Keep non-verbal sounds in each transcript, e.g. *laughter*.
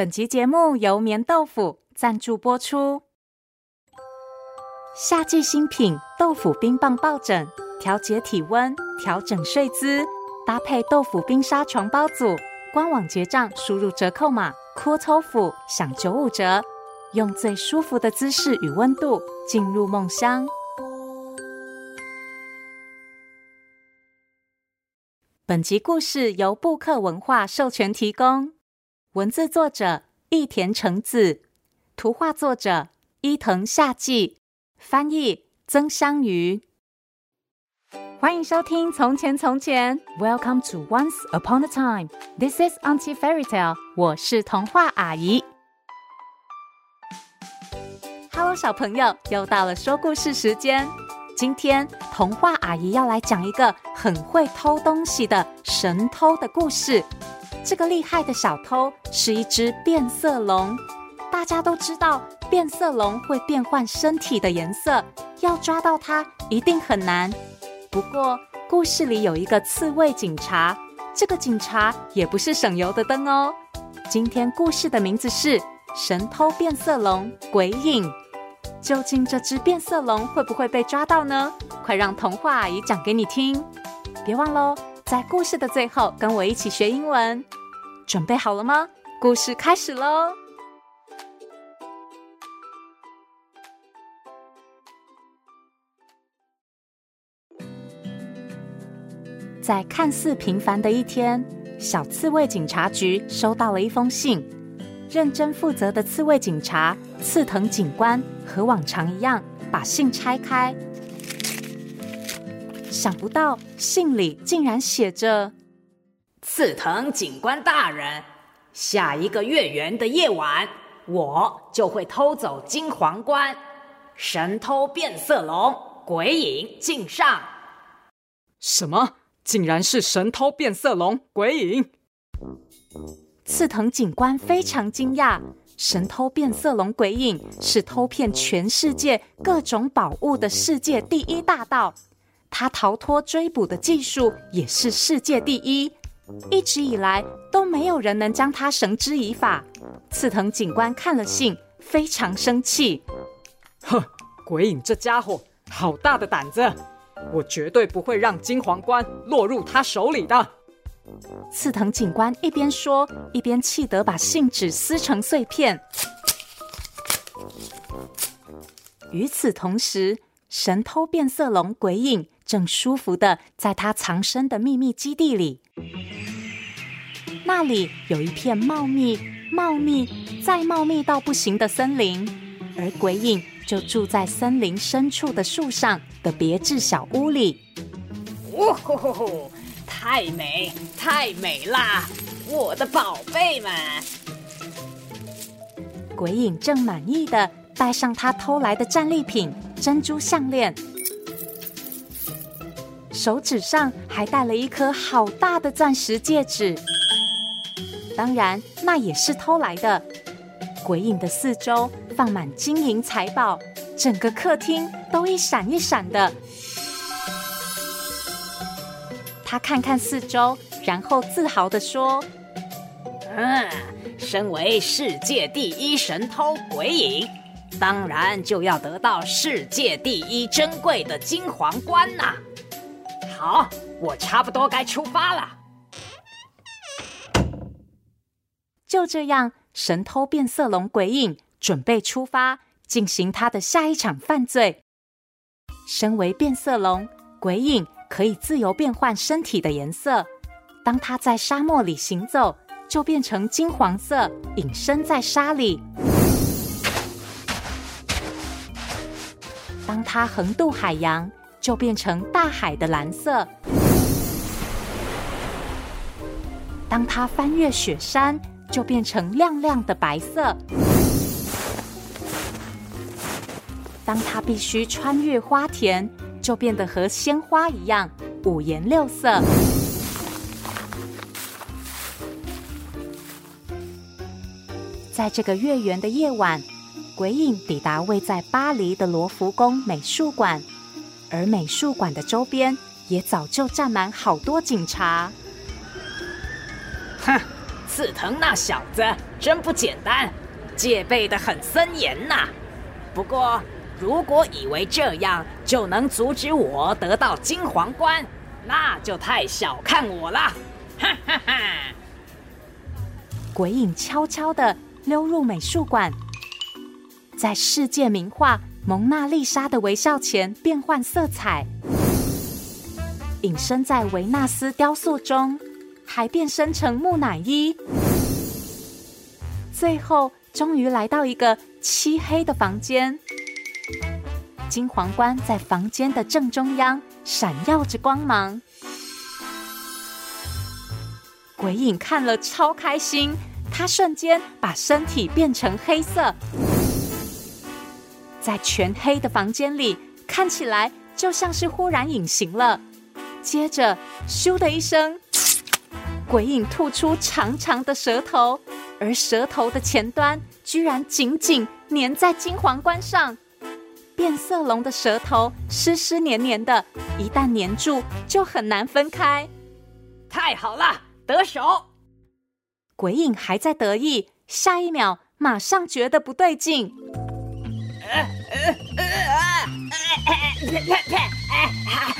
本集节目由棉豆腐赞助播出。夏季新品豆腐冰棒抱枕，调节体温，调整睡姿，搭配豆腐冰沙床包组。官网结账，输入折扣码 c o o t o f 享九五折，用最舒服的姿势与温度进入梦乡。本集故事由布克文化授权提供，文字作者益田橙子，图画作者伊藤夏季，翻译曾香瑜。欢迎收听《从前从前》，Welcome to Once Upon a Time。This is Auntie Fairy Tale。我是童话阿姨。Hello，小朋友，又到了说故事时间。今天童话阿姨要来讲一个很会偷东西的神偷的故事。这个厉害的小偷是一只变色龙。大家都知道，变色龙会变换身体的颜色，要抓到它一定很难。不过故事里有一个刺猬警察，这个警察也不是省油的灯哦。今天故事的名字是《神偷变色龙鬼影》。究竟这只变色龙会不会被抓到呢？快让童话阿姨讲给你听！别忘喽，在故事的最后跟我一起学英文。准备好了吗？故事开始喽！在看似平凡的一天，小刺猬警察局收到了一封信。认真负责的刺猬警察刺藤警官和往常一样把信拆开，想不到信里竟然写着：“刺藤警官大人，下一个月圆的夜晚，我就会偷走金皇冠，神偷变色龙鬼影敬上。”什么？竟然是神偷变色龙鬼影！刺藤警官非常惊讶，神偷变色龙鬼影是偷骗全世界各种宝物的世界第一大盗，他逃脱追捕的技术也是世界第一，一直以来都没有人能将他绳之以法。刺藤警官看了信，非常生气，哼，鬼影这家伙好大的胆子，我绝对不会让金皇冠落入他手里的。刺藤警官一边说，一边气得把信纸撕成碎片。与此同时，神偷变色龙鬼影正舒服的在他藏身的秘密基地里。那里有一片茂密、茂密再茂密到不行的森林，而鬼影就住在森林深处的树上的别致小屋里。呜呼呼呼！太美，太美啦！我的宝贝们，鬼影正满意的戴上他偷来的战利品珍珠项链，手指上还戴了一颗好大的钻石戒指。当然，那也是偷来的。鬼影的四周放满金银财宝，整个客厅都一闪一闪的。他看看四周，然后自豪地说：“嗯，身为世界第一神偷鬼影，当然就要得到世界第一珍贵的金皇冠呐！好，我差不多该出发了。”就这样，神偷变色龙鬼影准备出发，进行他的下一场犯罪。身为变色龙鬼影。可以自由变换身体的颜色。当它在沙漠里行走，就变成金黄色，隐身在沙里；当它横渡海洋，就变成大海的蓝色；当它翻越雪山，就变成亮亮的白色；当它必须穿越花田，就变得和鲜花一样五颜六色。在这个月圆的夜晚，鬼影抵达位在巴黎的罗浮宫美术馆，而美术馆的周边也早就站满好多警察。哼，刺藤那小子真不简单，戒备的很森严呐。不过，如果以为这样就能阻止我得到金皇冠，那就太小看我了。哈哈哈！鬼影悄悄的溜入美术馆，在世界名画《蒙娜丽莎》的微笑前变换色彩，隐身在维纳斯雕塑中，还变身成木乃伊，最后终于来到一个漆黑的房间。金皇冠在房间的正中央闪耀着光芒，鬼影看了超开心，他瞬间把身体变成黑色，在全黑的房间里看起来就像是忽然隐形了。接着，咻的一声，鬼影吐出长长的舌头，而舌头的前端居然紧紧粘在金皇冠上。变色龙的舌头湿湿黏黏的，一旦粘住就很难分开。太好了，得手！鬼影还在得意，下一秒马上觉得不对劲。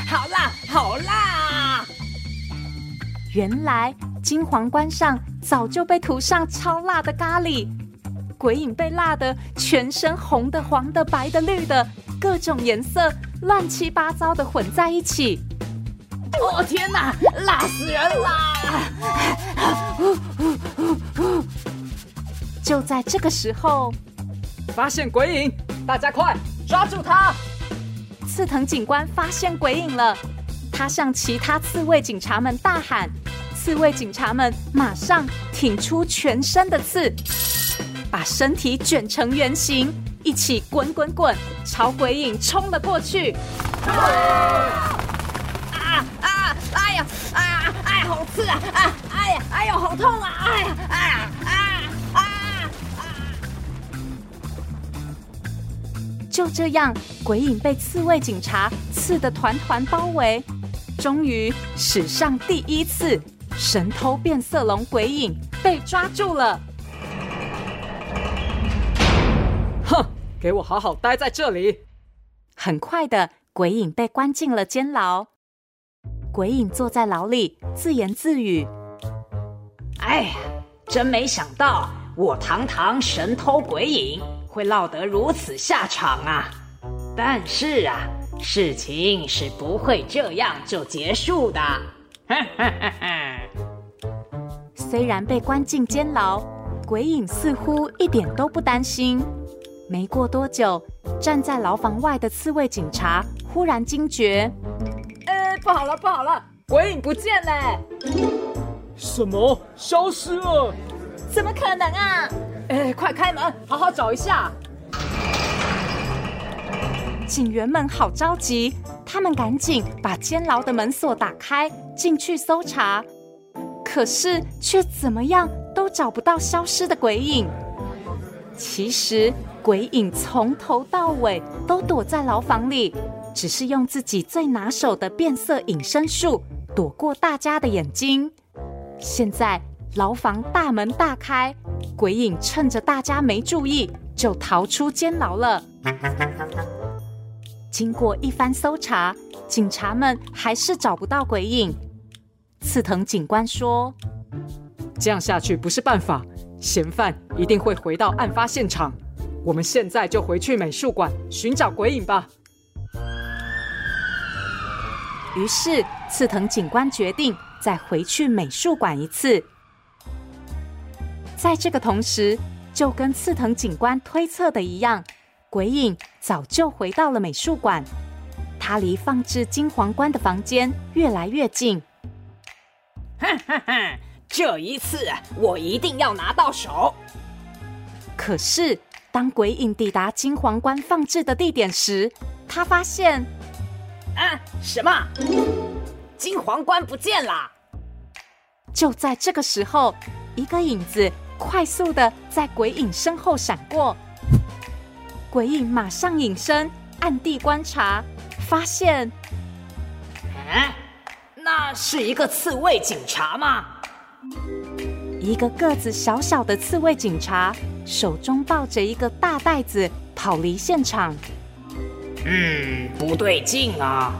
好辣，好辣！原来金皇冠上早就被涂上超辣的咖喱。鬼影被辣得全身红的、黄的、白的、绿的，各种颜色乱七八糟的混在一起。哦天哪，辣死人啦！*laughs* 就在这个时候，发现鬼影，大家快抓住他！刺藤警官发现鬼影了，他向其他刺猬警察们大喊，刺猬警察们马上挺出全身的刺。把身体卷成圆形，一起滚滚滚，朝鬼影冲了过去。啊啊！哎呀！啊！哎，好刺啊！啊！哎呀！哎呦，好痛啊！哎呀！哎呀就这样，鬼影被刺猬警察刺得团团包围。终于，史上第一次，神偷变色龙鬼影被抓住了。哼，给我好好待在这里！很快的，鬼影被关进了监牢。鬼影坐在牢里，自言自语：“哎呀，真没想到，我堂堂神偷鬼影会落得如此下场啊！但是啊，事情是不会这样就结束的。”哈哈哈哈。虽然被关进监牢，鬼影似乎一点都不担心。没过多久，站在牢房外的刺猬警察忽然惊觉：“哎，不好了，不好了，鬼影不见了！什么？消失了？怎么可能啊？哎，快开门，好好找一下！”警员们好着急，他们赶紧把监牢的门锁打开，进去搜查，可是却怎么样都找不到消失的鬼影。其实。鬼影从头到尾都躲在牢房里，只是用自己最拿手的变色隐身术躲过大家的眼睛。现在牢房大门大开，鬼影趁着大家没注意就逃出监牢了。经过一番搜查，警察们还是找不到鬼影。刺藤警官说：“这样下去不是办法，嫌犯一定会回到案发现场。”我们现在就回去美术馆寻找鬼影吧。于是，刺藤警官决定再回去美术馆一次。在这个同时，就跟刺藤警官推测的一样，鬼影早就回到了美术馆。他离放置金皇冠的房间越来越近。哈哈哈！这一次我一定要拿到手。可是。当鬼影抵达金皇冠放置的地点时，他发现，啊，什么？金皇冠不见了！就在这个时候，一个影子快速的在鬼影身后闪过，鬼影马上隐身，暗地观察，发现，啊，那是一个刺猬警察吗？一个个子小小的刺猬警察，手中抱着一个大袋子，跑离现场。嗯，不对劲啊！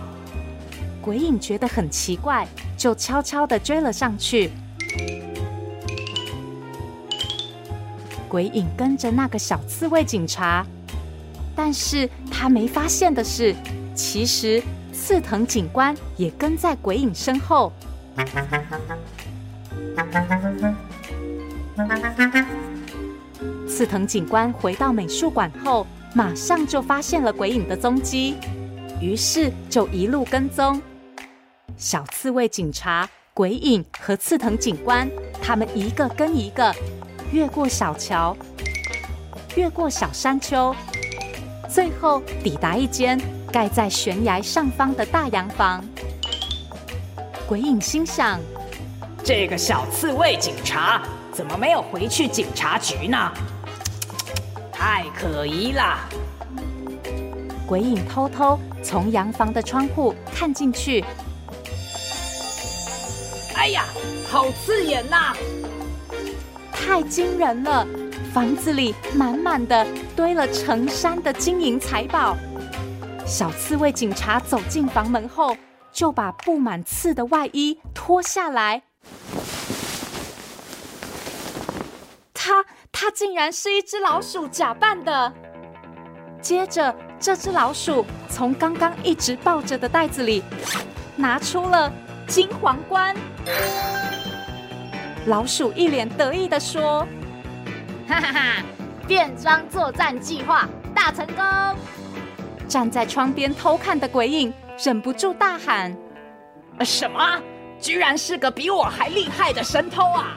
鬼影觉得很奇怪，就悄悄的追了上去。鬼影跟着那个小刺猬警察，但是他没发现的是，其实刺藤警官也跟在鬼影身后。刺藤警官回到美术馆后，马上就发现了鬼影的踪迹，于是就一路跟踪。小刺猬警察、鬼影和刺藤警官，他们一个跟一个。越过小桥，越过小山丘，最后抵达一间盖在悬崖上方的大洋房。鬼影心想：这个小刺猬警察怎么没有回去警察局呢？太可疑了！鬼影偷偷从洋房的窗户看进去。哎呀，好刺眼呐！太惊人了！房子里满满的堆了成山的金银财宝。小刺猬警察走进房门后，就把布满刺的外衣脱下来。他他竟然是一只老鼠假扮的。接着，这只老鼠从刚刚一直抱着的袋子里拿出了金皇冠。老鼠一脸得意地说：“哈哈哈，变装作战计划大成功！”站在窗边偷看的鬼影忍不住大喊：“什么？居然是个比我还厉害的神偷啊！”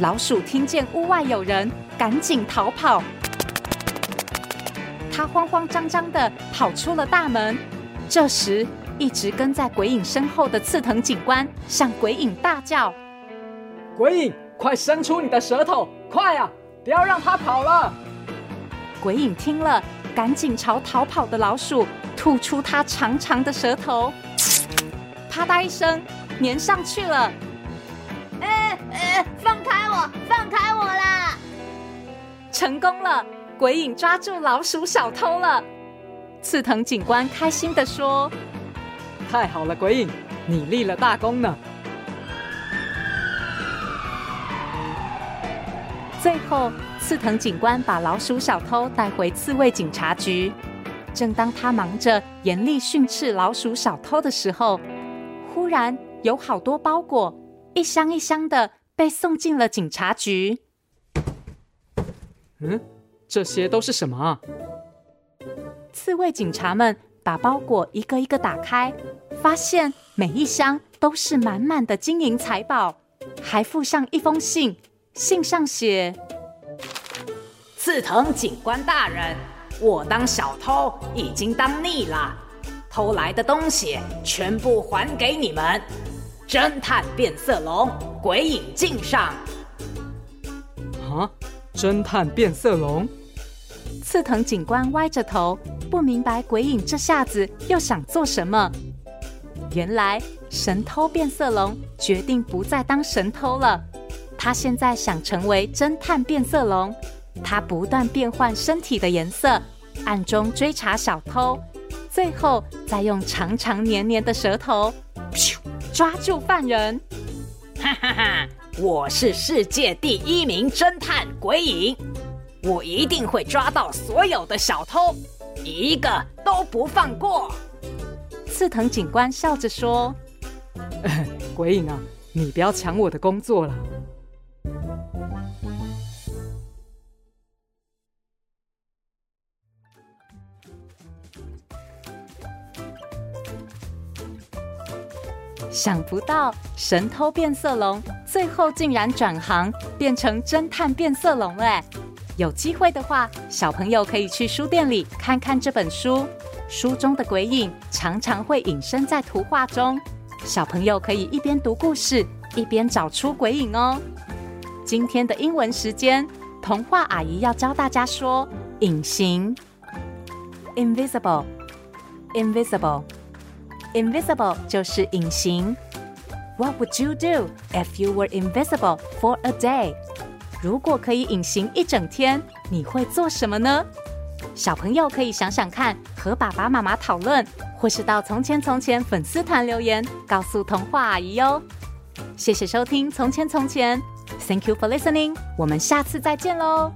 老鼠听见屋外有人，赶紧逃跑。他慌慌张张地跑出了大门。这时，一直跟在鬼影身后的刺藤警官向鬼影大叫。鬼影，快伸出你的舌头！快啊，不要让它跑了！鬼影听了，赶紧朝逃跑的老鼠吐出它长长的舌头，啪嗒一声，粘上去了。哎哎，放开我！放开我啦！成功了，鬼影抓住老鼠小偷了。刺藤警官开心地说：“太好了，鬼影，你立了大功呢。”最后，刺藤警官把老鼠小偷带回刺猬警察局。正当他忙着严厉训斥老鼠小偷的时候，忽然有好多包裹一箱一箱的被送进了警察局。嗯，这些都是什么啊？刺猬警察们把包裹一个一个打开，发现每一箱都是满满的金银财宝，还附上一封信。信上写：“刺藤警官大人，我当小偷已经当腻了，偷来的东西全部还给你们。侦探变色龙，鬼影敬上。”啊！侦探变色龙？刺藤警官歪着头，不明白鬼影这下子又想做什么。原来神偷变色龙决定不再当神偷了。他现在想成为侦探变色龙，他不断变换身体的颜色，暗中追查小偷，最后再用长长黏黏的舌头，咻，抓住犯人。哈哈哈！我是世界第一名侦探鬼影，我一定会抓到所有的小偷，一个都不放过。刺藤警官笑着说：“ *laughs* 鬼影啊，你不要抢我的工作了。”想不到神偷变色龙最后竟然转行变成侦探变色龙了。有机会的话，小朋友可以去书店里看看这本书。书中的鬼影常常会隐身在图画中，小朋友可以一边读故事一边找出鬼影哦。今天的英文时间，童话阿姨要教大家说“隐形 ”（invisible），invisible。Invisible 就是隐形 What would you do if you were invisible for a day？如果可以隐形一整天，你会做什么呢？小朋友可以想想看，和爸爸妈妈讨论，或是到从前从前粉丝团留言，告诉童话阿姨哟。谢谢收听《从前从前》，Thank you for listening，我们下次再见喽。